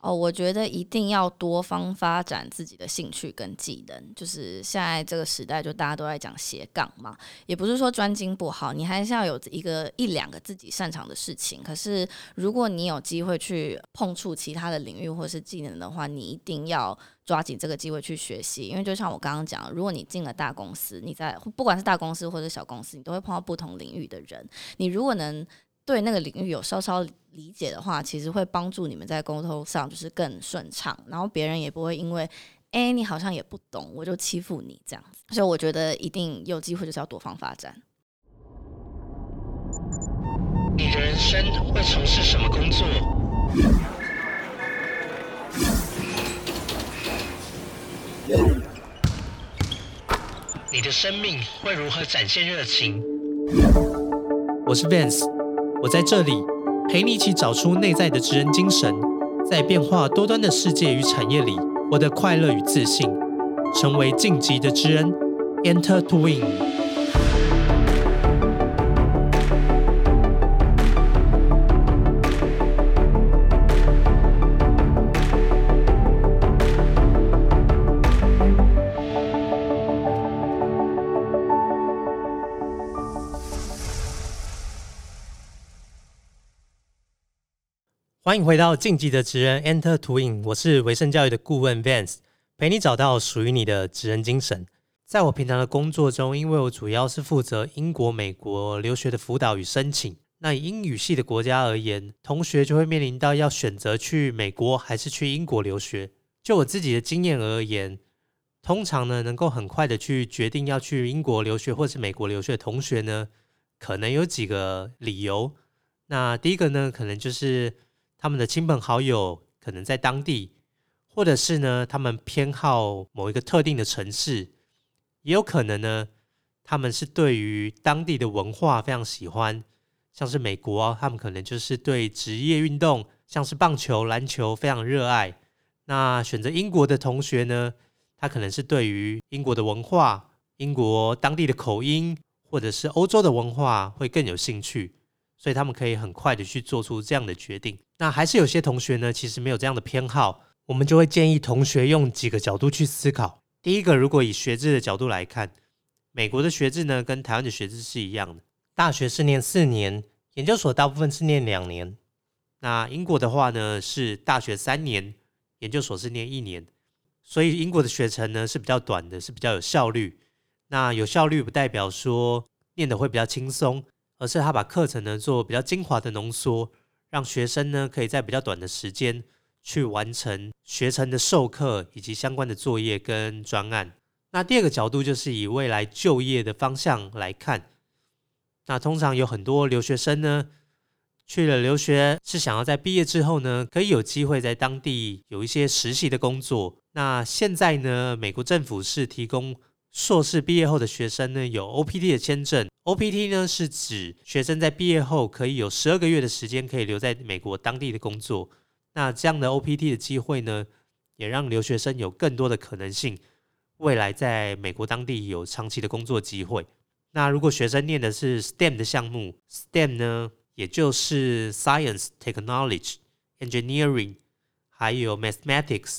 哦，我觉得一定要多方发展自己的兴趣跟技能。就是现在这个时代，就大家都在讲斜杠嘛，也不是说专精不好，你还是要有一个一两个自己擅长的事情。可是如果你有机会去碰触其他的领域或是技能的话，你一定要抓紧这个机会去学习。因为就像我刚刚讲，如果你进了大公司，你在不管是大公司或者小公司，你都会碰到不同领域的人。你如果能对那个领域有稍稍理解的话，其实会帮助你们在沟通上就是更顺畅，然后别人也不会因为，哎，你好像也不懂，我就欺负你这样子。所以我觉得一定有机会就是要多方发展。你的人生会从事什么工作？你的生命会如何展现热情？我是 Vance。我在这里陪你一起找出内在的职人精神，在变化多端的世界与产业里，获得快乐与自信，成为晋级的职人，Enter to Win。欢迎回到晋级的职人 Enter to In，我是维盛教育的顾问 Vance，陪你找到属于你的职人精神。在我平常的工作中，因为我主要是负责英国、美国留学的辅导与申请，那以英语系的国家而言，同学就会面临到要选择去美国还是去英国留学。就我自己的经验而言，通常呢，能够很快的去决定要去英国留学或是美国留学的同学呢，可能有几个理由。那第一个呢，可能就是他们的亲朋好友可能在当地，或者是呢，他们偏好某一个特定的城市，也有可能呢，他们是对于当地的文化非常喜欢，像是美国，他们可能就是对职业运动，像是棒球、篮球非常热爱。那选择英国的同学呢，他可能是对于英国的文化、英国当地的口音，或者是欧洲的文化会更有兴趣。所以他们可以很快的去做出这样的决定。那还是有些同学呢，其实没有这样的偏好，我们就会建议同学用几个角度去思考。第一个，如果以学制的角度来看，美国的学制呢跟台湾的学制是一样的，大学是念四年，研究所大部分是念两年。那英国的话呢是大学三年，研究所是念一年，所以英国的学程呢是比较短的，是比较有效率。那有效率不代表说念的会比较轻松。而是他把课程呢做比较精华的浓缩，让学生呢可以在比较短的时间去完成学程的授课以及相关的作业跟专案。那第二个角度就是以未来就业的方向来看，那通常有很多留学生呢去了留学，是想要在毕业之后呢可以有机会在当地有一些实习的工作。那现在呢，美国政府是提供。硕士毕业后的学生呢，有 OPT 的签证。OPT 呢是指学生在毕业后可以有十二个月的时间可以留在美国当地的工作。那这样的 OPT 的机会呢，也让留学生有更多的可能性，未来在美国当地有长期的工作机会。那如果学生念的是 STEM 的项目，STEM 呢，也就是 Science、Technology、Engineering，还有 Mathematics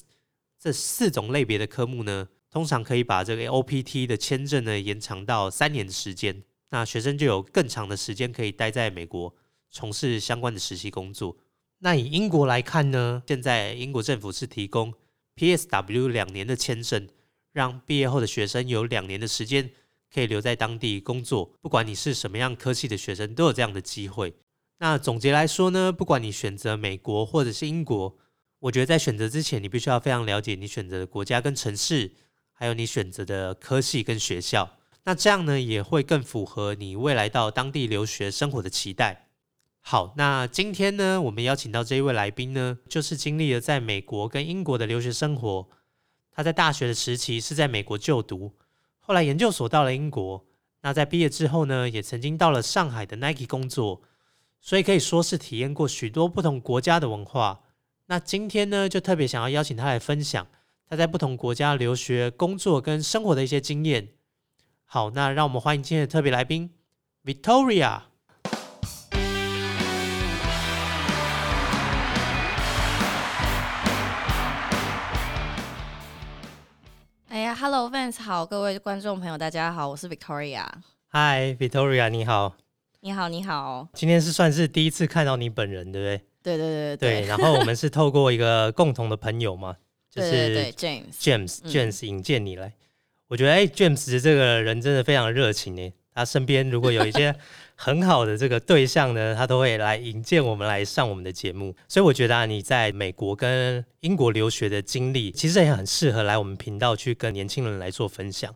这四种类别的科目呢。通常可以把这个 OPT 的签证呢延长到三年的时间，那学生就有更长的时间可以待在美国从事相关的实习工作。那以英国来看呢，现在英国政府是提供 PSW 两年的签证，让毕业后的学生有两年的时间可以留在当地工作。不管你是什么样科系的学生，都有这样的机会。那总结来说呢，不管你选择美国或者是英国，我觉得在选择之前，你必须要非常了解你选择的国家跟城市。还有你选择的科系跟学校，那这样呢也会更符合你未来到当地留学生活的期待。好，那今天呢，我们邀请到这一位来宾呢，就是经历了在美国跟英国的留学生活。他在大学的时期是在美国就读，后来研究所到了英国。那在毕业之后呢，也曾经到了上海的 Nike 工作，所以可以说是体验过许多不同国家的文化。那今天呢，就特别想要邀请他来分享。他在不同国家留学、工作跟生活的一些经验。好，那让我们欢迎今天的特别来宾，Victoria。哎呀，Hello fans，好，各位观众朋友，大家好，我是 Victoria。Hi，Victoria，你好。你好，你好。今天是算是第一次看到你本人，对不对？对对对对。然后我们是透过一个共同的朋友嘛，就是 James，James，James 引荐你来。我觉得哎，James 这个人真的非常热情呢。他身边如果有一些 很好的这个对象呢，他都会来引荐我们来上我们的节目。所以我觉得啊，你在美国跟英国留学的经历，其实也很适合来我们频道去跟年轻人来做分享。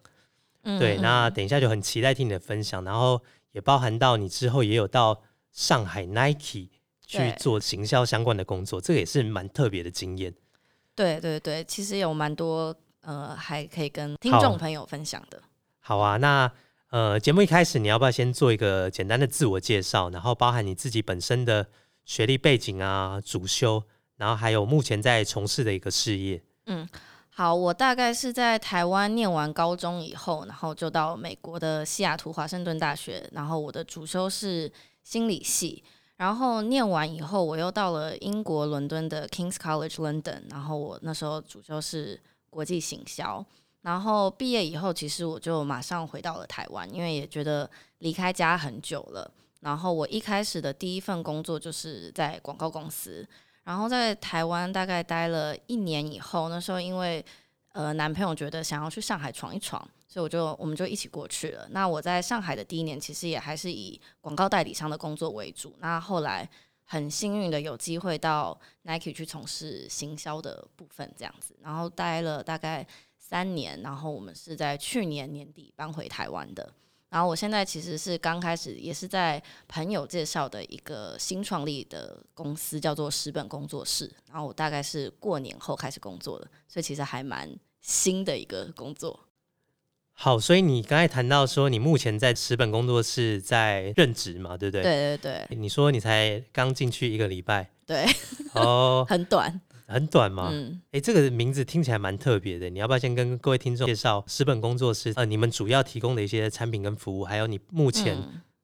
嗯，对。那等一下就很期待听你的分享，然后也包含到你之后也有到上海 Nike 去做行销相关的工作，这个也是蛮特别的经验。对对对，其实有蛮多呃，还可以跟听众朋友分享的。好啊，那。呃，节目一开始你要不要先做一个简单的自我介绍，然后包含你自己本身的学历背景啊、主修，然后还有目前在从事的一个事业。嗯，好，我大概是在台湾念完高中以后，然后就到美国的西雅图华盛顿大学，然后我的主修是心理系，然后念完以后，我又到了英国伦敦的 Kings College London，然后我那时候主修是国际行销。然后毕业以后，其实我就马上回到了台湾，因为也觉得离开家很久了。然后我一开始的第一份工作就是在广告公司，然后在台湾大概待了一年以后，那时候因为呃男朋友觉得想要去上海闯一闯，所以我就我们就一起过去了。那我在上海的第一年，其实也还是以广告代理商的工作为主。那后来很幸运的有机会到 Nike 去从事行销的部分，这样子，然后待了大概。三年，然后我们是在去年年底搬回台湾的。然后我现在其实是刚开始，也是在朋友介绍的一个新创立的公司，叫做十本工作室。然后我大概是过年后开始工作的，所以其实还蛮新的一个工作。好，所以你刚才谈到说，你目前在十本工作室在任职嘛，对不对？对对对。你说你才刚进去一个礼拜，对，哦，很短。很短嘛？嗯，哎，这个名字听起来蛮特别的。你要不要先跟各位听众介绍十本工作室？呃，你们主要提供的一些产品跟服务，还有你目前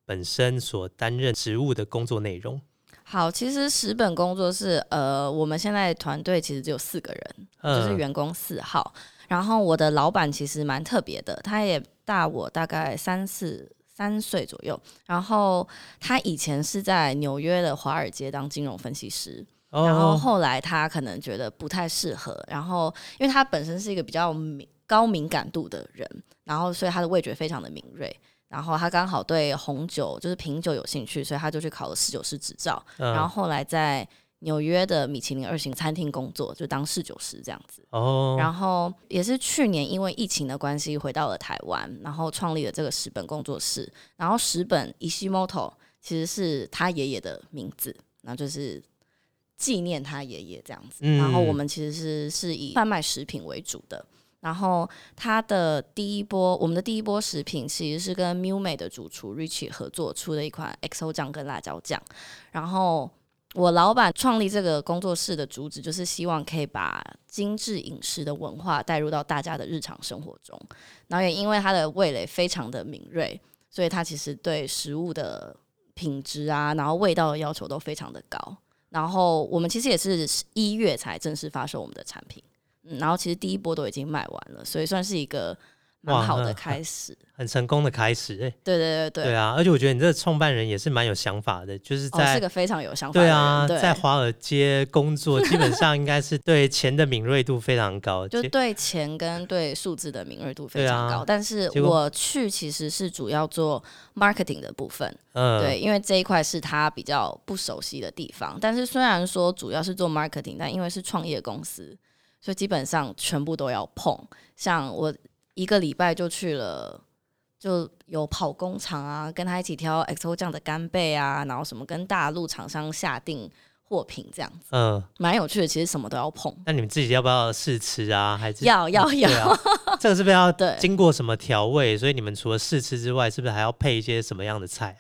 本身所担任职务的工作内容。好，其实十本工作室，呃，我们现在团队其实只有四个人，就是员工四号。然后我的老板其实蛮特别的，他也大我大概三四三岁左右。然后他以前是在纽约的华尔街当金融分析师。然后后来他可能觉得不太适合，然后因为他本身是一个比较敏高敏感度的人，然后所以他的味觉非常的敏锐，然后他刚好对红酒就是品酒有兴趣，所以他就去考了侍酒师执照，然后后来在纽约的米其林二星餐厅工作，就当侍酒师这样子。哦，然后也是去年因为疫情的关系回到了台湾，然后创立了这个十本工作室，然后十本 Ishimoto 其实是他爷爷的名字，然后就是。纪念他爷爷这样子，然后我们其实是是以贩卖食品为主的。然后他的第一波，我们的第一波食品其实是跟 Miu Mei 的主厨 Richie 合作出的一款 XO 酱跟辣椒酱。然后我老板创立这个工作室的主旨就是希望可以把精致饮食的文化带入到大家的日常生活中。然后也因为他的味蕾非常的敏锐，所以他其实对食物的品质啊，然后味道的要求都非常的高。然后我们其实也是一月才正式发售我们的产品，嗯，然后其实第一波都已经卖完了，所以算是一个蛮好的开始。很成功的开始，哎，对对对对，对啊！而且我觉得你这个创办人也是蛮有想法的，就是在是个非常有想法。对啊，在华尔街工作，基本上应该是 对钱的敏锐度非常高，就对钱跟对数字的敏锐度非常高。但是我去其实是主要做 marketing 的部分，嗯，对，因为这一块是他比较不熟悉的地方。但是虽然说主要是做 marketing，但因为是创业公司，所以基本上全部都要碰。像我一个礼拜就去了。就有跑工厂啊，跟他一起挑 XO 酱的干贝啊，然后什么跟大陆厂商下定货品这样子，嗯，蛮有趣的。其实什么都要碰。那你们自己要不要试吃啊？还是要要要？这个是不是要 经过什么调味？所以你们除了试吃之外，是不是还要配一些什么样的菜？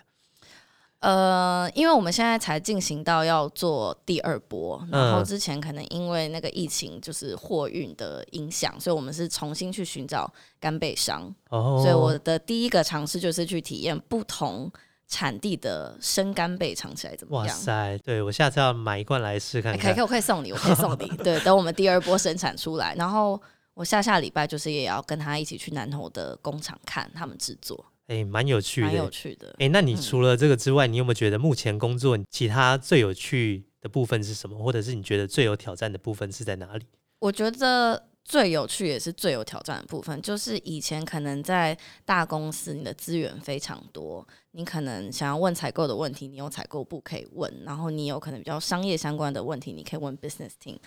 呃，因为我们现在才进行到要做第二波，然后之前可能因为那个疫情就是货运的影响，所以我们是重新去寻找干贝商。哦，所以我的第一个尝试就是去体验不同产地的生干贝尝起来怎么样？哇塞，对我下次要买一罐来试看。可以，可以送你，我可以送你。对，等我们第二波生产出来，然后我下下礼拜就是也要跟他一起去南投的工厂看他们制作，哎，蛮有趣的，蛮有趣的。哎，那你除了这个之外，你有没有觉得目前工作其他最有趣的部分是什么？或者是你觉得最有挑战的部分是在哪里？我觉得最有趣也是最有挑战的部分，就是以前可能在大公司，你的资源非常多，你可能想要问采购的问题，你有采购部可以问，然后你有可能比较商业相关的问题，你可以问 business team。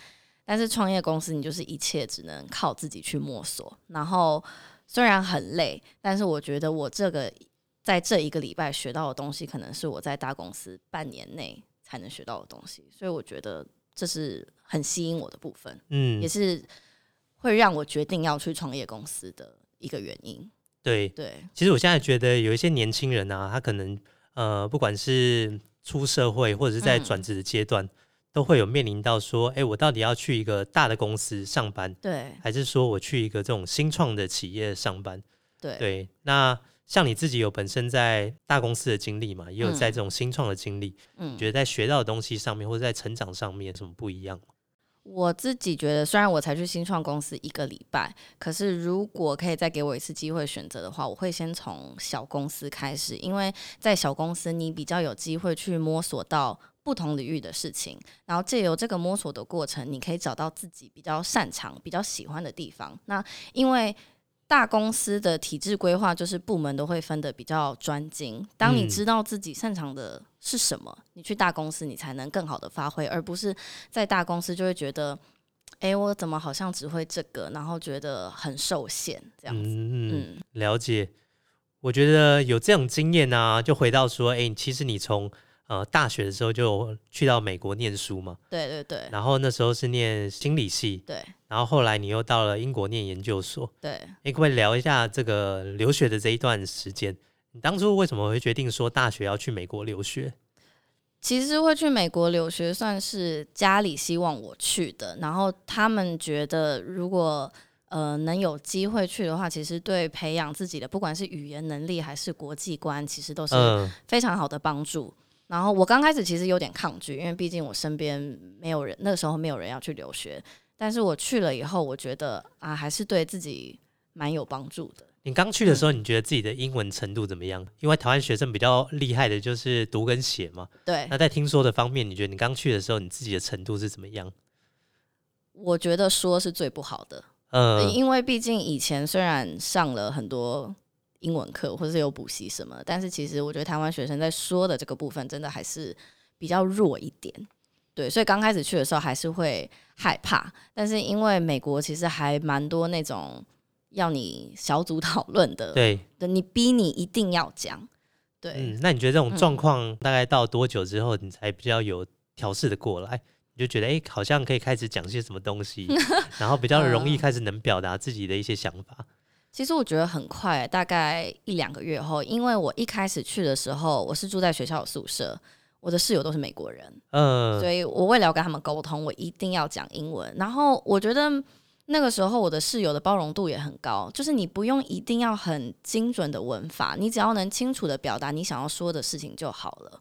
但是创业公司，你就是一切只能靠自己去摸索。然后虽然很累，但是我觉得我这个在这一个礼拜学到的东西，可能是我在大公司半年内才能学到的东西。所以我觉得这是很吸引我的部分，嗯，也是会让我决定要去创业公司的一个原因。对对，其实我现在觉得有一些年轻人啊，他可能呃，不管是出社会或者是在转职的阶段。都会有面临到说，哎，我到底要去一个大的公司上班，对，还是说我去一个这种新创的企业上班，对对。那像你自己有本身在大公司的经历嘛，也有在这种新创的经历，嗯，觉得在学到的东西上面，或者在成长上面，有什么不一样？我自己觉得，虽然我才去新创公司一个礼拜，可是如果可以再给我一次机会选择的话，我会先从小公司开始，因为在小公司你比较有机会去摸索到。不同领域的事情，然后借由这个摸索的过程，你可以找到自己比较擅长、比较喜欢的地方。那因为大公司的体制规划就是部门都会分的比较专精，当你知道自己擅长的是什么，你去大公司你才能更好的发挥，而不是在大公司就会觉得，哎，我怎么好像只会这个，然后觉得很受限这样子。嗯，了解。我觉得有这种经验呢，就回到说，哎，其实你从呃，大学的时候就去到美国念书嘛，对对对，然后那时候是念心理系，对，然后后来你又到了英国念研究所，对，你可不可以聊一下这个留学的这一段时间？你当初为什么会决定说大学要去美国留学？其实会去美国留学算是家里希望我去的，然后他们觉得如果呃能有机会去的话，其实对培养自己的不管是语言能力还是国际观，其实都是非常好的帮助。然后我刚开始其实有点抗拒，因为毕竟我身边没有人，那个时候没有人要去留学。但是我去了以后，我觉得啊，还是对自己蛮有帮助的。你刚去的时候，你觉得自己的英文程度怎么样？因为台湾学生比较厉害的就是读跟写嘛。对。那在听说的方面，你觉得你刚去的时候，你自己的程度是怎么样？我觉得说是最不好的。嗯。因为毕竟以前虽然上了很多。英文课或者是有补习什么，但是其实我觉得台湾学生在说的这个部分真的还是比较弱一点，对，所以刚开始去的时候还是会害怕。但是因为美国其实还蛮多那种要你小组讨论的，对，你逼你一定要讲，对。嗯，那你觉得这种状况大概到多久之后，你才比较有调试的过来？你就觉得哎，好像可以开始讲些什么东西，然后比较容易开始能表达自己的一些想法。其实我觉得很快，大概一两个月后，因为我一开始去的时候，我是住在学校的宿舍，我的室友都是美国人，嗯，所以我为了要跟他们沟通，我一定要讲英文。然后我觉得那个时候我的室友的包容度也很高，就是你不用一定要很精准的文法，你只要能清楚的表达你想要说的事情就好了。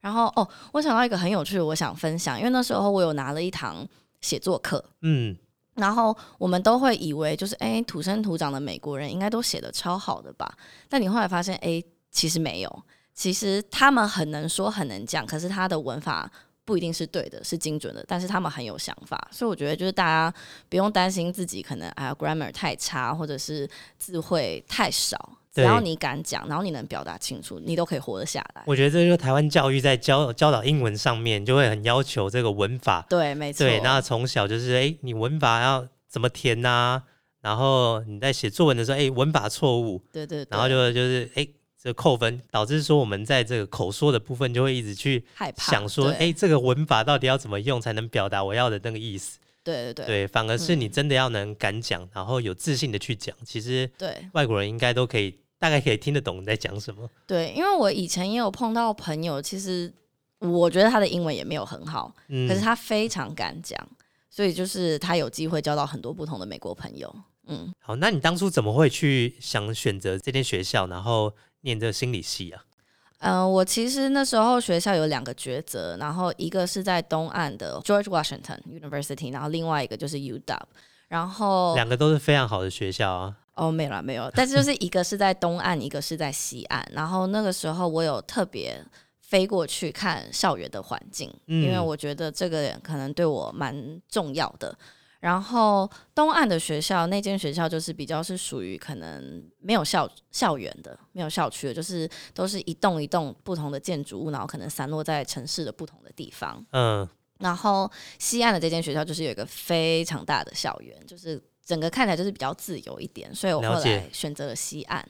然后哦，我想到一个很有趣的，我想分享，因为那时候我有拿了一堂写作课，嗯。然后我们都会以为就是哎土生土长的美国人应该都写的超好的吧？但你后来发现哎其实没有，其实他们很能说很能讲，可是他的文法不一定是对的，是精准的，但是他们很有想法，所以我觉得就是大家不用担心自己可能哎 grammar 太差或者是字会太少。只要你敢讲，然后你能表达清楚，你都可以活得下来。我觉得这就是台湾教育在教教导英文上面，就会很要求这个文法。对，没错。对，那从小就是，哎，你文法要怎么填呐？然后你在写作文的时候，哎，文法错误。对对。然后就就是，哎，这扣分，导致说我们在这个口说的部分就会一直去害怕，想说，哎，这个文法到底要怎么用才能表达我要的那个意思？对对对。对，反而是你真的要能敢讲，然后有自信的去讲，其实对外国人应该都可以。大概可以听得懂你在讲什么。对，因为我以前也有碰到朋友，其实我觉得他的英文也没有很好，可是他非常敢讲，所以就是他有机会交到很多不同的美国朋友。嗯，好，那你当初怎么会去想选择这间学校，然后念这心理系啊？嗯，我其实那时候学校有两个抉择，然后一个是在东岸的 George Washington University，然后另外一个就是 UW。然后两个都是非常好的学校啊。哦，没有啦，没有，但是就是一个是在东岸，一个是在西岸。然后那个时候我有特别飞过去看校园的环境，因为嗯我觉得这个可能对我蛮重要的。然后东岸的学校，那间学校就是比较是属于可能没有校校园的，没有校区的，就是都是一栋一栋不同的建筑物，然后可能散落在城市的不同的地方。嗯，然后西岸的这间学校就是有一个非常大的校园，就是整个看起来就是比较自由一点，所以我后来选择了西岸。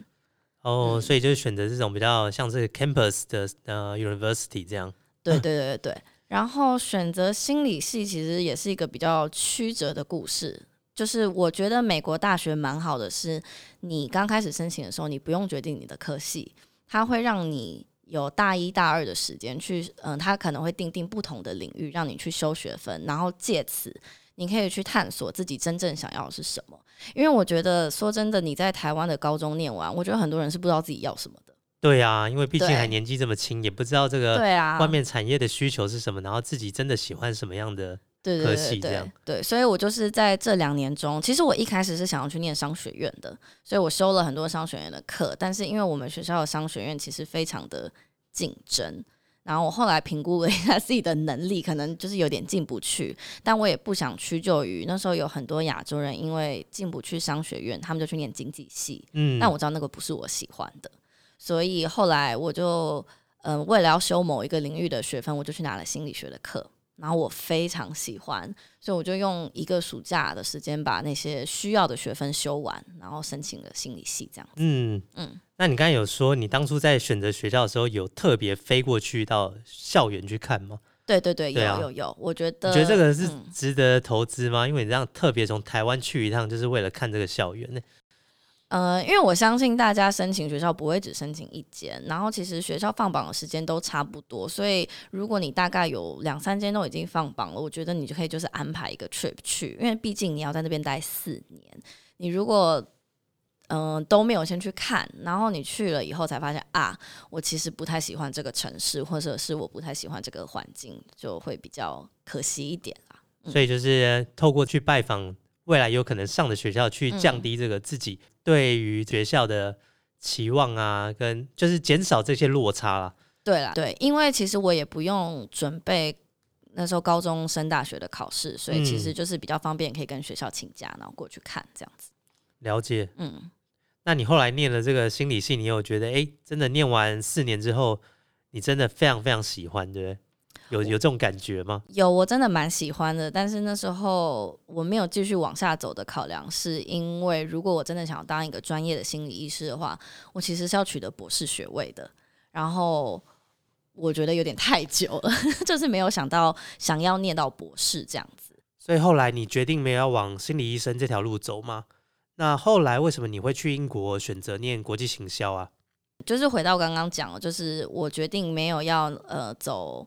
哦，嗯所以就是选择这种比较像是 campus 的呃 university 这样。对对对对对。然后选择心理系其实也是一个比较曲折的故事。就是我觉得美国大学蛮好的是，你刚开始申请的时候，你不用决定你的科系，它会让你有大一大二的时间去，嗯、它可能会定定不同的领域，让你去修学分，然后借此你可以去探索自己真正想要的是什么。因为我觉得说真的，你在台湾的高中念完，我觉得很多人是不知道自己要什么的。对啊，因为毕竟还年纪这么轻，也不知道这个对啊，外面产业的需求是什么，然后自己真的喜欢什么样的。科对对对对系这样对，所以我就是在这两年中，其实我一开始是想要去念商学院的，所以我修了很多商学院的课，但是因为我们学校的商学院其实非常的竞争。然后我后来评估了一下自己的能力，可能就是有点进不去，但我也不想屈就于那时候有很多亚洲人因为进不去商学院，他们就去念经济系，嗯，但我知道那个不是我喜欢的，所以后来我就嗯、呃为了要修某一个领域的学分，我就去拿了心理学的课，然后我非常喜欢，所以我就用一个暑假的时间把那些需要的学分修完，然后申请了心理系这样子。嗯嗯那你刚才有说，你当初在选择学校的时候，有特别飞过去到校园去看吗？对对对，有有有，我觉得你觉得这个是嗯值得投资吗？因为你这样特别从台湾去一趟，就是为了看这个校园呢。呃，因为我相信大家申请学校不会只申请一间，然后其实学校放榜的时间都差不多，所以如果你大概有两三间都已经放榜了，我觉得你就可以就是安排一个 trip 去，因为毕竟你要在那边待四年，你如果嗯、呃都没有先去看，然后你去了以后才发现啊，我其实不太喜欢这个城市，或者是我不太喜欢这个环境，就会比较可惜一点啦。嗯所以就是透过去拜访未来有可能上的学校，去降嗯低这个自己对于学校的期望啊，跟就是减少这些落差啦。对啦，对，因为其实我也不用准备那时候高中升大学的考试，所以其实嗯就是比较方便，可以跟学校请假，然后过去看这样子。了解。嗯，那你后来念了这个心理系，你有觉得哎，诶真的念完四年之后，你真的非常非常喜欢，对不对？有有这种感觉吗？有我真的蛮喜欢的，但是那时候我没有继续往下走的考量，是因为如果我真的想要当一个专业的心理医师的话，我其实是要取得博士学位的，然后。我觉得有点太久了，就是没有想到想要念到博士这样子。所以后来你决定没有要往心理医生这条路走吗？那后来为什么你会去英国选择念国际行销啊？就是回到刚刚讲的，就是我决定没有要呃走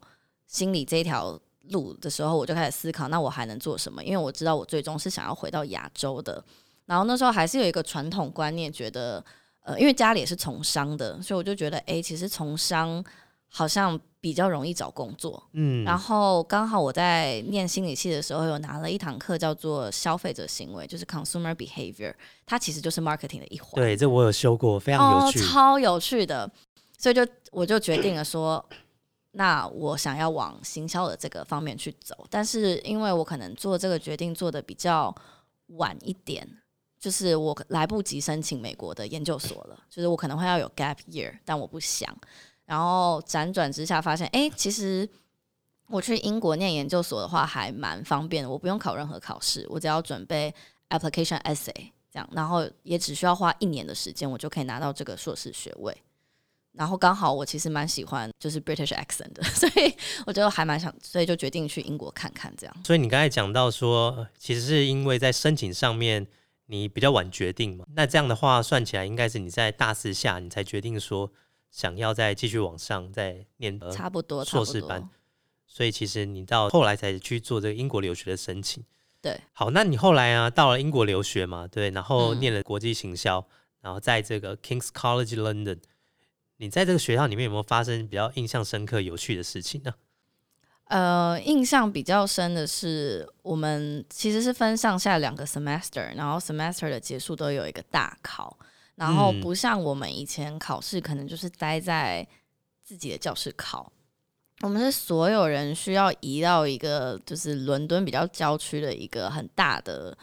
心理这一条路的时候，我就开始思考，那我还能做什么？因为我知道我最终是想要回到亚洲的。然后那时候还是有一个传统观念，觉得呃，因为家里也是从商的，所以我就觉得，哎、其实从商好像比较容易找工作。嗯，然后刚好我在念心理系的时候，有拿了一堂课叫做消费者行为，就是 consumer behavior，它其实就是 marketing 的一环。对，这我有修过，非常有趣。哦，超有趣的。所以就我就决定了说，那我想要往行销的这个方面去走。但是因为我可能做这个决定做的比较晚一点，就是我来不及申请美国的研究所了，就是我可能会要有 gap year，但我不想。然后辗转之下发现，哎，其实。我去英国念研究所的话，还蛮方便的。我不用考任何考试，我只要准备 application essay 这样，然后也只需要花一年的时间，我就可以拿到这个硕士学位。然后刚好我其实蛮喜欢就是 British accent 的，所以我就还蛮想，所以就决定去英国看看这样。所以你刚才讲到说，呃其实是因为在申请上面你比较晚决定嘛，那这样的话算起来，应该是你在大四下你才决定说想要再继续往上再念呃差不多，硕士班。所以其实你到后来才去做这个英国留学的申请。对，好，那你后来啊到了英国留学嘛，对，然后嗯念了国际行销，然后在这个 King's College London，你在这个学校里面有没有发生比较印象深刻、有趣的事情呢？呃，印象比较深的是，我们其实是分上下两个 semester，然后 semester 的结束都有一个大考，然后嗯。不像我们以前考试可能就是待在自己的教室考，我们是所有人需要移到一个就是伦敦比较郊区的一个很大的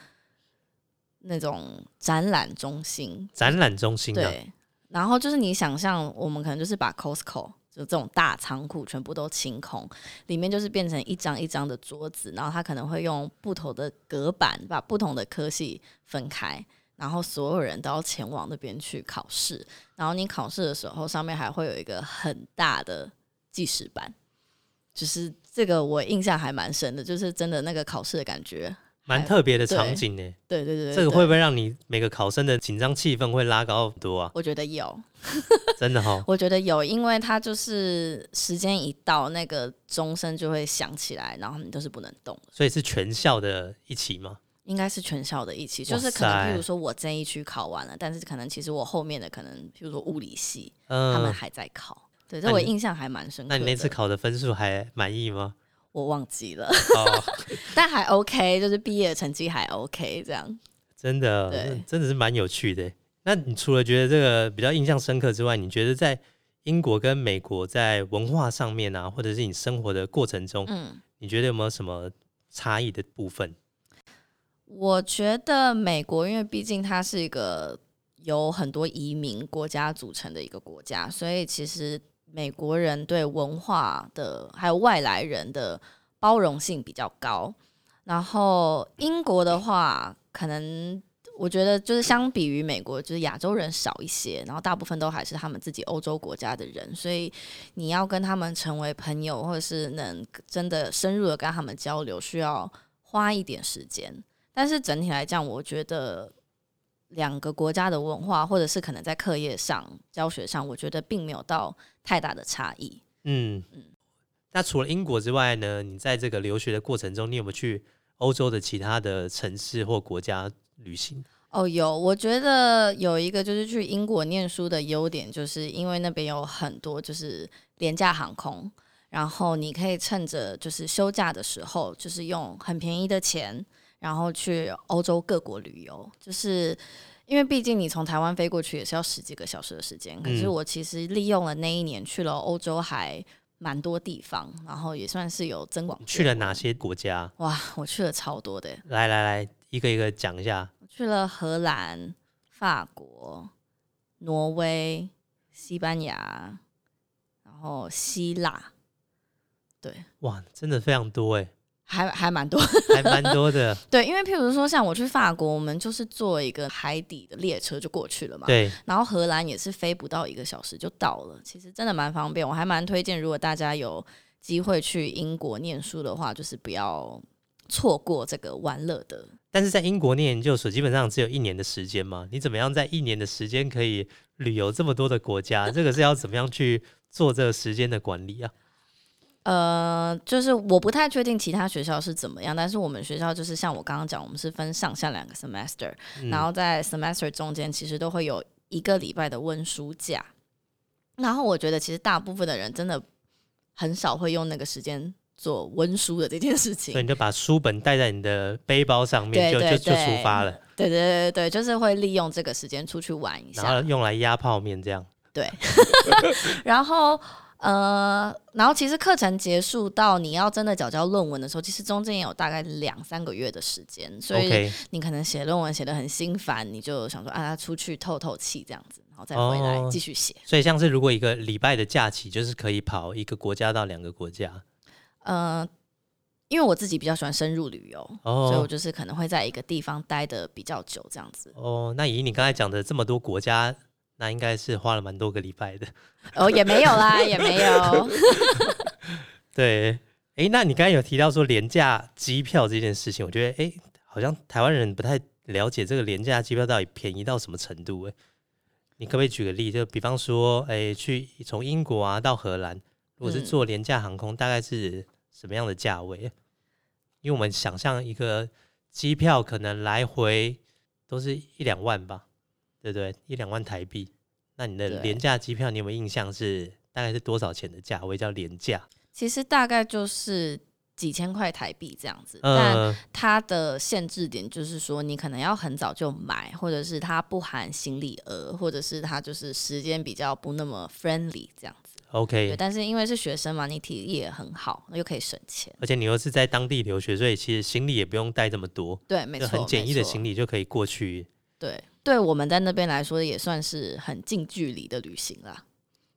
那种展览中心，展览中心啊，对，然后就是你想象，我们可能就是把 Costco 就这种大仓库全部都清空，里面就是变成一张一张的桌子，然后他可能会用不同的隔板把不同的科系分开，然后所有人都要前往那边去考试，然后你考试的时候上面还会有一个很大的计时板，就是这个我印象还蛮深的，就是真的那个考试的感觉。蛮特别的场景呢。对对对对，这个会不会让你每个考生的紧张气氛会拉高很多啊？我觉得有，真的哈，我觉得有，因为它就是时间一到，那个钟声就会响起来，然后你都是不能动。所以是全校的一起吗？应该是全校的一起，就是可能，塞譬如说我这一区考完了，但是可能其实我后面的可能，譬如说物理系，他们嗯，还在考。对，这我印象还蛮深刻的。那你那次考的分数还满意吗？我忘记了，哦，但还 OK，就是毕业成绩还 OK 这样。真的，对真的是蛮有趣的。那你除了觉得这个比较印象深刻之外，你觉得在英国跟美国在文化上面啊，或者是你生活的过程中，嗯，你觉得有没有什么差异的部分？我觉得美国，因为毕竟它是一个由很多移民国家组成的一个国家，所以其实美国人对文化的还有外来人的包容性比较高。然后英国的话，可能我觉得就是相比于美国，就是亚洲人少一些，然后大部分都还是他们自己欧洲国家的人，所以你要跟他们成为朋友，或者是能真的深入的跟他们交流，需要花一点时间。但是整体来讲，我觉得两个国家的文化，或者是可能在课业上、教学上，我觉得并没有到太大的差异。嗯那除了英国之外呢？你在这个留学的过程中，你有没有去欧洲的其他的城市或国家旅行？哦，有，我觉得有一个就是去英国念书的优点，就是因为那边有很多就是廉价航空，然后你可以趁着就是休假的时候，就是用很便宜的钱，然后去欧洲各国旅游，就是。因为毕竟你从台湾飞过去也是要十几个小时的时间，可是嗯我其实利用了那一年去了欧洲还蛮多地方，然后也算是有增广。去了哪？些国家？哇，我去了超多的，来来来，一个一个讲一下。我去了荷兰、法国、挪威、西班牙，然后希腊，对，哇，真的非常多哎，还还蛮多。还蛮多的。对，因为譬如说像我去法国，我们就是坐一个海底的列车就过去了嘛。。对，然后荷兰也是飞不到一个小时就到了，其实真的蛮方便。我还蛮推荐，如果大家有机会去英国念书的话，就是不要错过这个玩乐的但是在英国念研究所，基本上只有一年的时间嘛。你怎么样在一年的时间可以旅游这么多的国家？这个是要怎么样去做这个时间的管理啊？呃，就是我不太确定其他学校是怎么样，但是我们学校就是像我刚刚讲，我们是分上下两个 semester，、嗯然后在 semester 中间其实都会有一个礼拜的温书假。然后我觉得其实大部分的人真的很少会用那个时间做温书的这件事情所以。你就把书本带在你的背包上面，就就就出发了，对对对对，就是会利用这个时间出去玩一下然后。用来压泡面这样。对，然后呃，然后其实课程结束到你要真的缴交论文的时候，其实中间也有大概两三个月的时间，所以你可能写论文写得很心烦，你就想说啊，出去透透气这样子，然后再回来哦继续写。所以像是如果一个礼拜的假期，就是可以跑一个国家到两个国家呃，因为我自己比较喜欢深入旅游，所以我哦就是可能会在一个地方待的比较久这样子。哦。那以你刚才讲的这么多国家，那应该是花了蛮多个礼拜的。哦，也没有啦，也没有。对，诶，那你刚才有提到说廉价机票这件事情，我觉得诶，好像台湾人不太了解这个廉价机票到底便宜到什么程度。哎，你可不可以举个例？就比方说，诶，去从英国啊到荷兰，如果是嗯坐廉价航空，大概是什么样的价位？因为我们想象一个机票可能来回都是一两万吧，对不对？一两万台币。那你的廉价机票，你有没有印象是大概是多少钱的价位叫廉价？其实大概就是几千块台币这样子，但呃，它的限制点就是说，你可能要很早就买，或者是它不含行李额，或者是它就是时间比较不那么 friendly 这样子。OK，但是因为是学生嘛，你体力也很好，又可以省钱。而且你又是在当地留学，所以其实行李也不用带这么多，对，没就错，很简易的行李就可以过去。对，对我们在那边来说，也算是很近距离的旅行啦。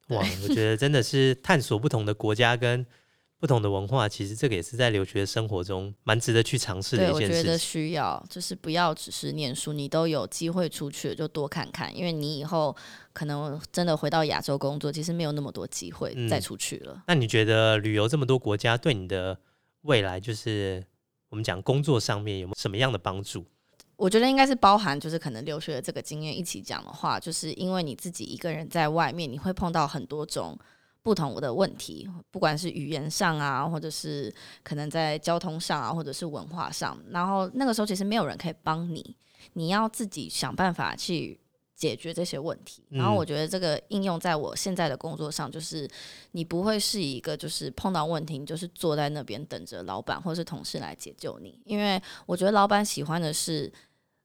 哇，我觉得真的是探索不同的国家跟不同的文化，其实这个也是在留学生活中蛮值得去尝试的对，一我觉得。需要，就是不要只是念书，你都有机会出去了就多看看，因为你以后可能真的回到亚洲工作，其实没有那么多机会嗯再出去了。那你觉得旅游这么多国家，对你的未来，就是我们讲工作上面有没有什么样的帮助？我觉得应该是包含，就是可能留学的这个经验一起讲的话，就是因为你自己一个人在外面，你会碰到很多种不同的问题，不管是语言上啊，或者是可能在交通上啊，或者是文化上。然后那个时候其实没有人可以帮你，你要自己想办法去解决这些问题。然后嗯我觉得这个应用在我现在的工作上，就是你不会是一个就是碰到问题，你就是坐在那边等着老板或是同事来解救你，因为我觉得老板喜欢的是。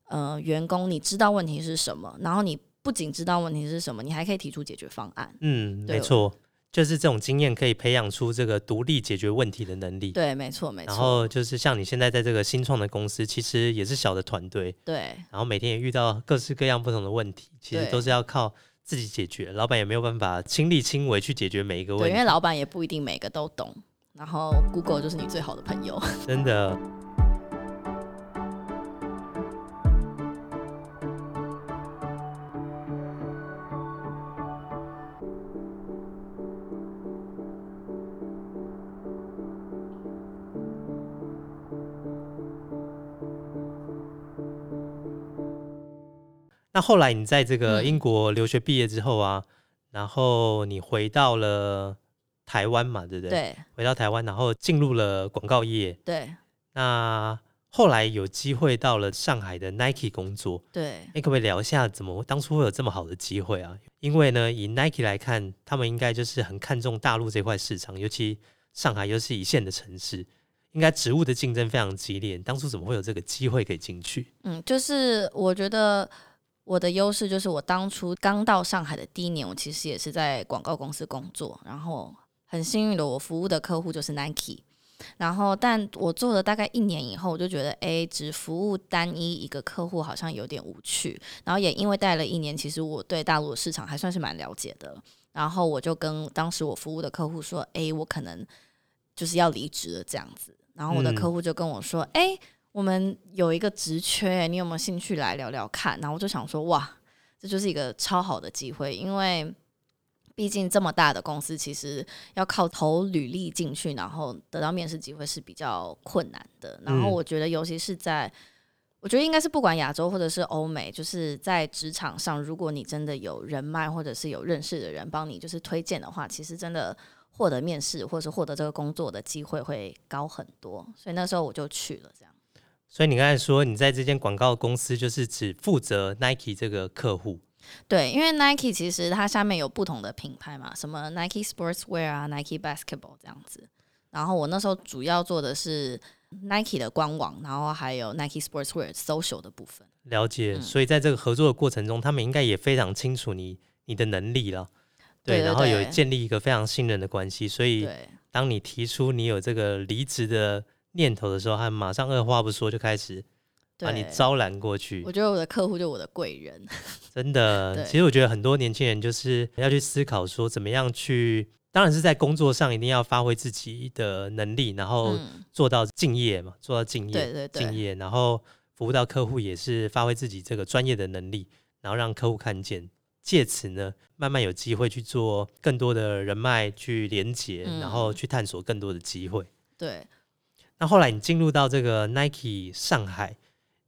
呃，员工你知道问题是什么，然后你不仅知道问题是什么，你还可以提出解决方案。嗯，没错，就是这种经验可以培养出这个独立解决问题的能力。对，没错，没错然，后就是像你现在在这个新创的公司，其实也是小的团队，对然后每天也遇到各式各样不同的问题，其实都是要靠自己解决，老板也没有办法亲力亲为去解决每一个问，题因为。老板也不一定每个都懂，然后 Google 就是你最好的朋友。真的。那后来你在这个嗯英国留学毕业之后啊，然后你回到了台湾嘛，对不对？对回到台湾，然后进入了广告业。对那后来有机会到了上海的 Nike 工作，对，你可不可以聊一下怎么当初会有这么好的机会啊？因为呢，以 Nike 来看，他们应该就是很看重大陆这块市场，尤其上海又是一线的城市，应该职务的竞争非常激烈。当初怎么会有这个机会可以进去？嗯，就是我觉得我的优势就是我当初刚到上海的第一年，我其实也是在广告公司工作，然后很幸运的，我服务的客户就是 Nike。然后，但我做了大概一年以后，我就觉得，哎，只服务单一一个客户好像有点无趣。然后也因为待了一年，其实我对大陆的市场还算是蛮了解的。然后我就跟当时我服务的客户说，哎，我可能就是要离职了这样子。然后我的嗯客户就跟我说，哎、我们有一个职缺，你有没有兴趣来聊聊看？然后我就想说，哇，这就是一个超好的机会，因为毕竟这么大的公司，其实要靠投履历进去，然后得到面试机会是比较困难的。然后嗯我觉得，尤其是在我觉得应该是不管亚洲或者是欧美，就是在职场上，如果你真的有人脉或者是有认识的人帮你就是推荐的话，其实真的获得面试或是获得这个工作的机会会高很多。所以那时候我就去了，这样。所以你刚才说你在这间广告公司就是只负责 Nike 这个客户，对，因为 Nike 其实它下面有不同的品牌嘛，什么 Nike Sportswear 啊，Nike Basketball 这样子。然后我那时候主要做的是 Nike 的官网，然后还有 Nike Sportswear social 的部分。了解。嗯所以在这个合作的过程中，他们应该也非常清楚你你的能力了。对对然后有建立一个非常信任的关系，所以当你提出你有这个离职的念头的时候，他马上二话不说就开始把你，招揽过去我。觉得我的客户就我的贵人。真的，其实我觉得很多年轻人就是要去思考说，怎么样去，当然是在工作上一定要发挥自己的能力，然后嗯，做到敬业嘛，做到敬业，对对对敬业，然后服务到客户也是发挥自己这个专业的能力，然后让客户看见，借此呢，慢慢有机会去做更多的人脉去连接，嗯然后去探索更多的机会。对，那后来你进入到这个 Nike 上海，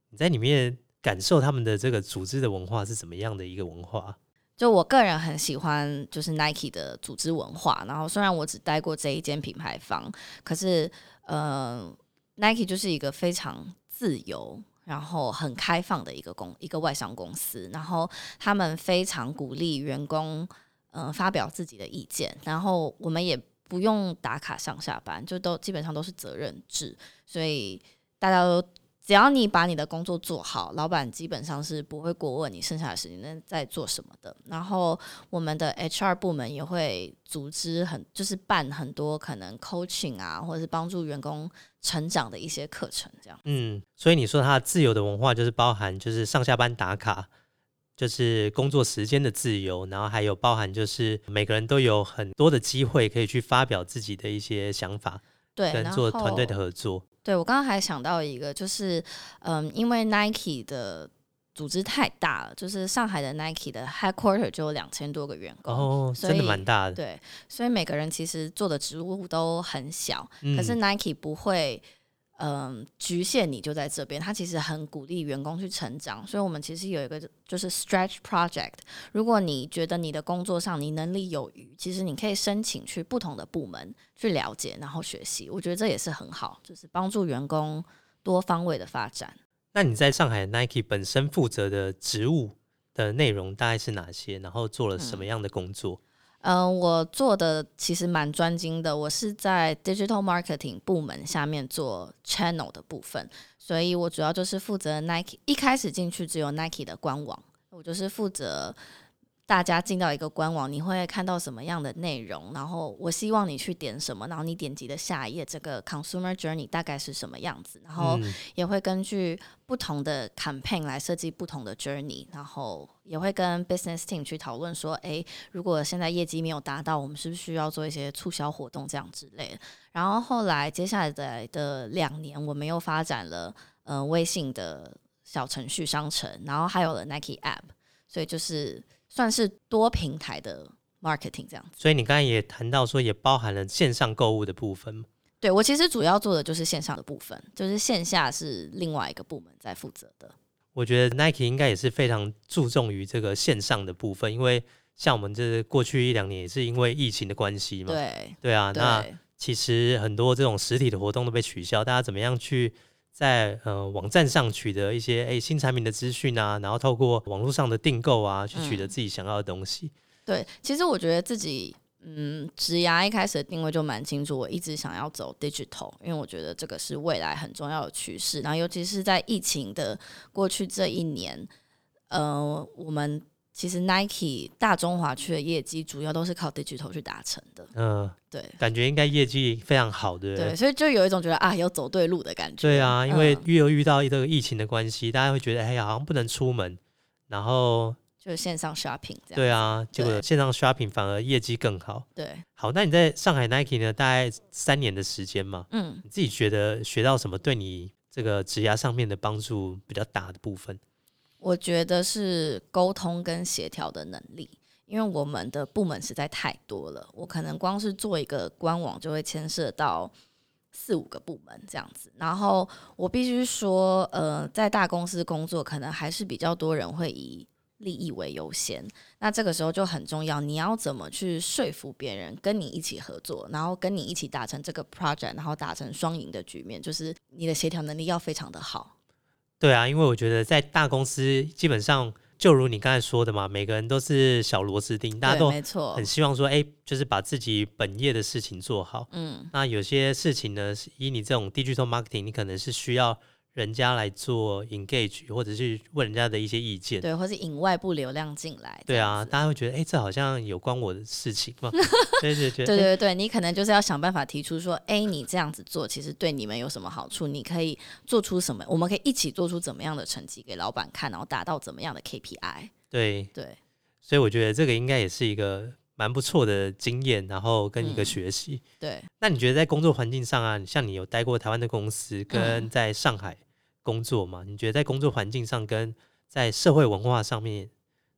你在里面感受他们的这个组织的文化是怎么样的一个文化？就我个人很喜欢就是 Nike 的组织文化，然后虽然我只待过这一间品牌方，可是呃，Nike 就是一个非常自由。然后很开放的一个公一个外商公司，然后他们非常鼓励员工呃发表自己的意见，然后我们也不用打卡上下班，就都基本上都是责任制，所以大家都只要你把你的工作做好，老板基本上是不会过问你剩下的时间在做什么的。然后我们的 HR 部门也会组织很就是办很多可能 coaching 啊，或者是帮助员工成长的一些课程，这样。嗯，所以你说它自由的文化就是包含就是上下班打卡，就是工作时间的自由，然后还有包含就是每个人都有很多的机会可以去发表自己的一些想法，对，跟然做团队的合作。对我刚刚还想到一个，就是嗯，因为 Nike 的组织太大了，就是上海的 Nike 的 headquarter 就有两千多个员工。哦，所真的以蛮大的。对，所以每个人其实做的职务都很小，嗯可是 Nike 不会，嗯、局限你就在这边，他其实很鼓励员工去成长。所以我们其实有一个就是 Stretch Project，如果你觉得你的工作上你能力有余，其实你可以申请去不同的部门去了解，然后学习。我觉得这也是很好，就是帮助员工多方位的发展。那你在上海 Nike 本身负责的职务的内容大概是哪些？然后做了什么样的工作？嗯、嗯我做的其实蛮专精的，我是在 digital marketing 部门下面做 channel 的部分，所以我主要就是负责 Nike。一开始进去只有 Nike 的官网，我就是负责大家进到一个官网，你会看到什么样的内容，然后我希望你去点什么，然后你点击的下一页，这个 consumer journey 大概是什么样子，然后嗯也会根据不同的 campaign 来设计不同的 journey，然后也会跟 business team 去讨论说，诶，如果现在业绩没有达到，我们是不是需要做一些促销活动这样之类的。然后后来接下来的的两年，我们又发展了呃微信的小程序商城，然后还有了 Nike app，所以就是算是多平台的 marketing 这样子。所以你刚才也谈到说，也包含了线上购物的部分。对我其实主要做的就是线上的部分，就是线下是另外一个部门在负责的。我觉得 Nike 应该也是非常注重于这个线上的部分，因为像我们这过去一两年也是因为疫情的关系嘛。对对啊，那其实很多这种实体的活动都被取消，大家怎么样去在呃网站上取得一些诶新产品的资讯啊，然后透过网络上的订购啊，去取得嗯自己想要的东西。对，其实我觉得自己嗯，职涯一开始的定位就蛮清楚，我一直想要走 digital，因为我觉得这个是未来很重要的趋势。然后尤其是在疫情的过去这一年，呃，我们其实 Nike 大中华区的业绩主要都是靠 digital 去达成的。嗯、对感觉应该业绩非常好，对不对？所以就有一种觉得啊，有走对路的感觉。对啊，因为嗯又遇到这个疫情的关系，大家会觉得哎呀，好像不能出门，然后就是线上 shopping 这样。对啊，结果对线上 shopping 反而业绩更好。对，好，那你在上海 Nike 呢，大概三年的时间嘛，嗯，你自己觉得学到什么对你这个职涯上面的帮助比较大的部分？我觉得是沟通跟协调的能力，因为我们的部门实在太多了，我可能光是做一个官网就会牵涉到四五个部门这样子。然后我必须说，呃，在大公司工作，可能还是比较多人会以利益为优先。那这个时候就很重要，你要怎么去说服别人跟你一起合作，然后跟你一起达成这个 project，然后达成双赢的局面，就是你的协调能力要非常的好。对啊，因为我觉得在大公司基本上就如你刚才说的嘛，每个人都是小螺丝钉，大家都很，希望说，哎，就是把自己本业的事情做好。嗯。那有些事情呢，是以你这种 digital marketing，你可能是需要人家来做 engage，或者是问人家的一些意见。对，或是引外部流量进来。对啊，大家会觉得，哎、这好像有关我的事情嘛？对对对，诶对对对，你可能就是要想办法提出说，哎，你这样子做其实对你们有什么好处？你可以做出什么？我们可以一起做出怎么样的成绩给老板看，然后达到怎么样的 KPI？对，对，所以我觉得这个应该也是一个蛮不错的经验，然后跟一个嗯学习。对，那你觉得在工作环境上啊，像你有待过台湾的公司，跟嗯在上海工作嘛？你觉得在工作环境上跟在社会文化上面，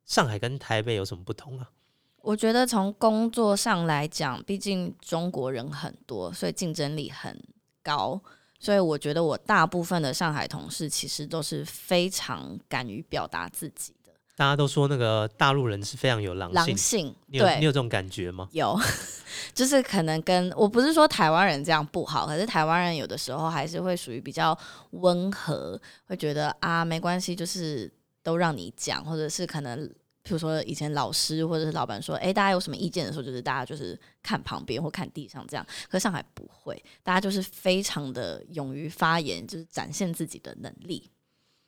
上海跟台北有什么不同啊？我觉得从工作上来讲，毕竟中国人很多，所以竞争力很高。所以我觉得我大部分的上海同事其实都是非常敢于表达自己大家都说那个大陆人是非常有狼性，狼性，你有你，有这种感觉吗？有，就是可能跟我不是说台湾人这样不好，可是台湾人有的时候还是会属于比较温和，会觉得啊没关系，就是都让你讲，或者是可能比如说以前老师或者是老板说，哎，大家有什么意见的时候，就是大家就是看旁边或看地上这样。可上海不会，大家就是非常的勇于发言，就是展现自己的能力。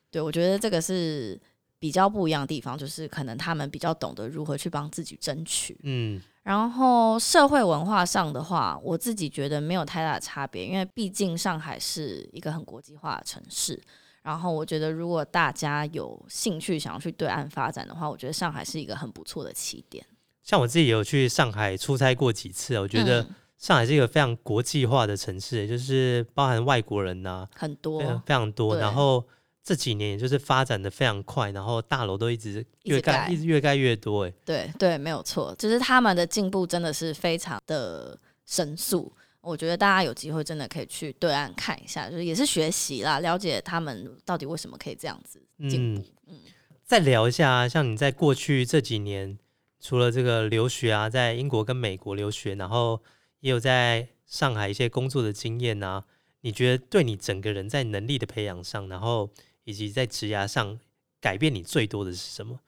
对我觉得这个是比较不一样的地方，就是可能他们比较懂得如何去帮自己争取。嗯，然后社会文化上的话，我自己觉得没有太大的差别，因为毕竟上海是一个很国际化的城市。然后我觉得，如果大家有兴趣想要去对岸发展的话，我觉得上海是一个很不错的起点。像我自己有去上海出差过几次，我觉得上海是一个非常国际化的城市，就是包含外国人呐，很多非常非常多。然后这几年也就是发展的非常快，然后大楼都一直越盖，一直越盖越多。哎，对对，没有错，就是他们的进步真的是非常的神速。我觉得大家有机会真的可以去对岸看一下，就是也是学习啦，了解他们到底为什么可以这样子进步。嗯，再聊一下，像你在过去这几年，除了这个留学啊，在英国跟美国留学，然后也有在上海一些工作的经验啊，你觉得对你整个人在能力的培养上，然后以及在职涯上改变你最多的是什么？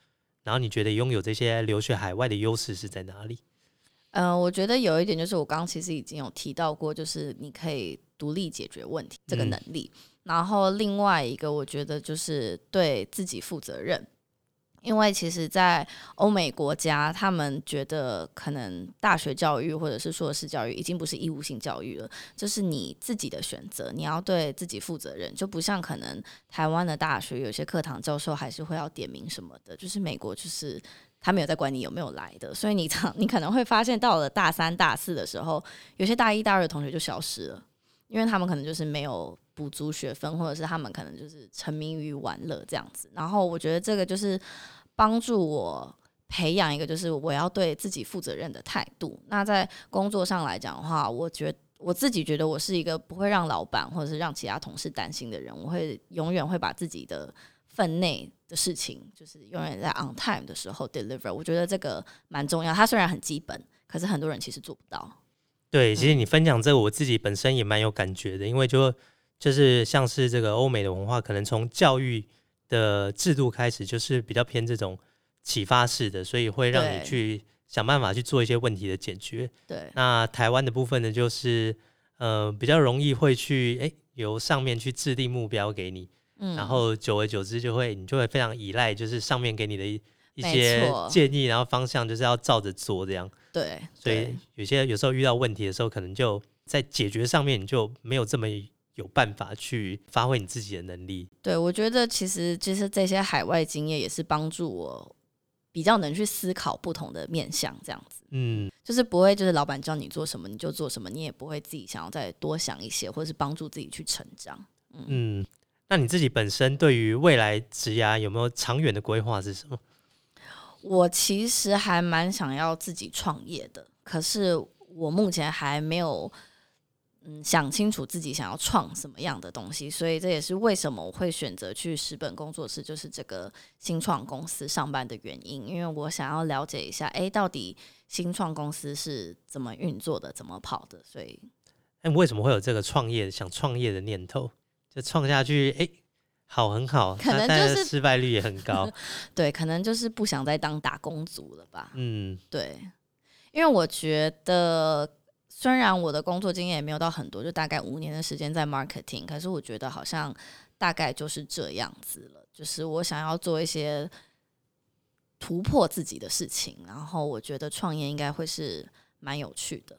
然后你觉得拥有这些留学海外的优势是在哪里？嗯，我觉得有一点就是我刚刚其实已经有提到过，就是你可以独立解决问题这个能力。然后另外一个，我觉得就是对自己负责任，因为其实，在欧美国家，他们觉得可能大学教育或者是硕士教育已经不是义务性教育了，就是你自己的选择，你要对自己负责任，就不像可能台湾的大学有些课堂教授还是会要点名什么的，就是美国就是。他没有在管你有没有来的，所以你常你可能会发现，到了大三、大四的时候，有些大一、大二的同学就消失了，因为他们可能就是没有补足学分，或者是他们可能就是沉迷于玩乐这样子。然后我觉得这个就是帮助我培养一个就是我要对自己负责任的态度。那在工作上来讲的话，我觉得我自己觉得我是一个不会让老板或者是让其他同事担心的人，我会永远会把自己的。分内的事情就是永远在 on time 的时候 deliver，我觉得这个蛮重要。它虽然很基本，可是很多人其实做不到。对，其实你分享这个，我自己本身也蛮有感觉的，因为就就是像是这个欧美的文化，可能从教育的制度开始就是比较偏这种启发式的，所以会让你去想办法去做一些问题的解决。对，那台湾的部分呢，就是呃比较容易会去哎由上面去制定目标给你。嗯然后久而久之，就会你就会非常依赖，就是上面给你的一一些建议，然后方向就是要照着做这样。对，所以有些有时候遇到问题的时候，可能就在解决上面你就没有这么有办法去发挥你自己的能力。对，我觉得其实其实这些海外经验也是帮助我比较能去思考不同的面向，这样子。嗯，就是不会就是老板叫你做什么你就做什么，你也不会自己想要再多想一些，或者是帮助自己去成长。嗯。那你自己本身对于未来职涯有没有长远的规划是什么？我其实还蛮想要自己创业的，可是我目前还没有嗯想清楚自己想要创什么样的东西，所以这也是为什么我会选择去十本工作室，就是这个新创公司上班的原因，因为我想要了解一下，哎，到底新创公司是怎么运作的，怎么跑的，所以，哎，为什么会有这个创业想创业的念头？就创下去，哎，好，很好，可能就是失败率也很高。对，可能就是不想再当打工族了吧。嗯，对，因为我觉得，虽然我的工作经验也没有到很多，就大概五年的时间在 marketing，可是我觉得好像大概就是这样子了。就是我想要做一些突破自己的事情，然后我觉得创业应该会是蛮有趣的。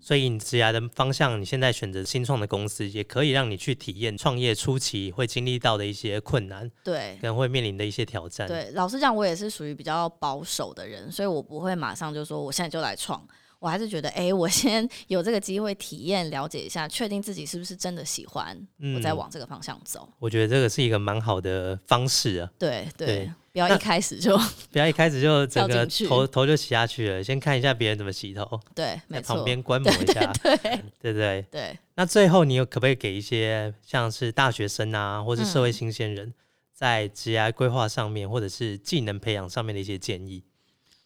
所以你职涯的方向，你现在选择新创的公司，也可以让你去体验创业初期会经历到的一些困难，对，可能会面临的一些挑战。对，老实讲，我也是属于比较保守的人，所以我不会马上就说我现在就来创。我还是觉得，哎，我先 有这个机会体验、了解一下，确定自己是不是真的喜欢，我再往这个方向走。我觉得这个是一个蛮好的方式啊。对对，不要一开始就 不要一开始就整个头头就洗下去了，先看一下别人怎么洗头。对，在旁边观摩一下，对对对对。那最后，你有可不可以给一些像是大学生啊，或是社会新鲜人，在职业规划上面，或者是技能培养上面的一些建议？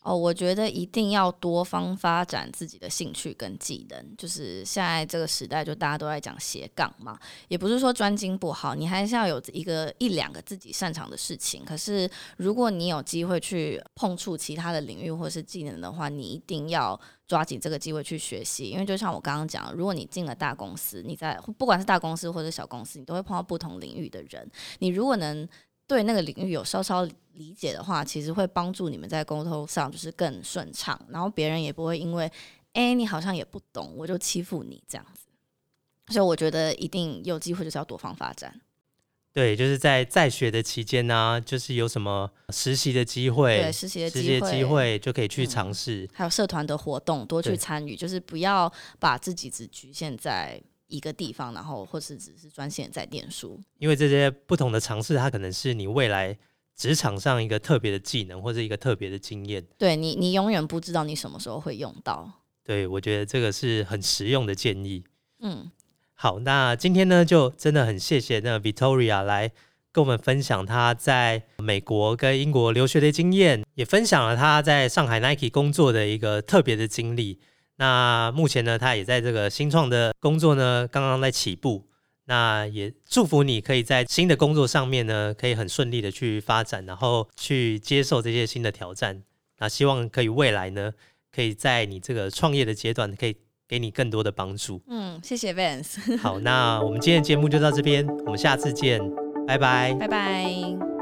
哦，我觉得一定要多方发展自己的兴趣跟技能。就是现在这个时代，就大家都在讲斜杠嘛，也不是说专精不好，你还是要有一个一两个自己擅长的事情。可是如果你有机会去碰触其他的领域或是技能的话，你一定要抓紧这个机会去学习。因为就像我刚刚讲，如果你进了大公司，你在不管是大公司或者小公司，你都会碰到不同领域的人。你如果能对那个领域有稍稍理解的话，其实会帮助你们在沟通上就是更顺畅，然后别人也不会因为哎你好像也不懂，我就欺负你这样子。所以我觉得一定有机会就是要多方发展。对，就是在在学的期间呢，就是有什么实习的机会，对实习的机会，机会就可以去尝试，还有社团的活动多去参与，就是不要把自己只局限在。一个地方，然后或是只是专线在念书，因为这些不同的尝试，它可能是你未来职场上一个特别的技能，或者一个特别的经验。对你，你永远不知道你什么时候会用到。对，我觉得这个是很实用的建议。嗯，好，那今天呢，就真的很谢谢那 Victoria 来跟我们分享她在美国跟英国留学的经验，也分享了他在上海 Nike 工作的一个特别的经历。那目前呢，他也在这个新创的工作呢，刚刚在起步。那也祝福你可以在新的工作上面呢，可以很顺利的去发展，然后去接受这些新的挑战。那希望可以未来呢，可以在你这个创业的阶段，可以给你更多的帮助。嗯，谢谢 Vance。好，那我们今天的节目就到这边，我们下次见，拜拜，拜拜。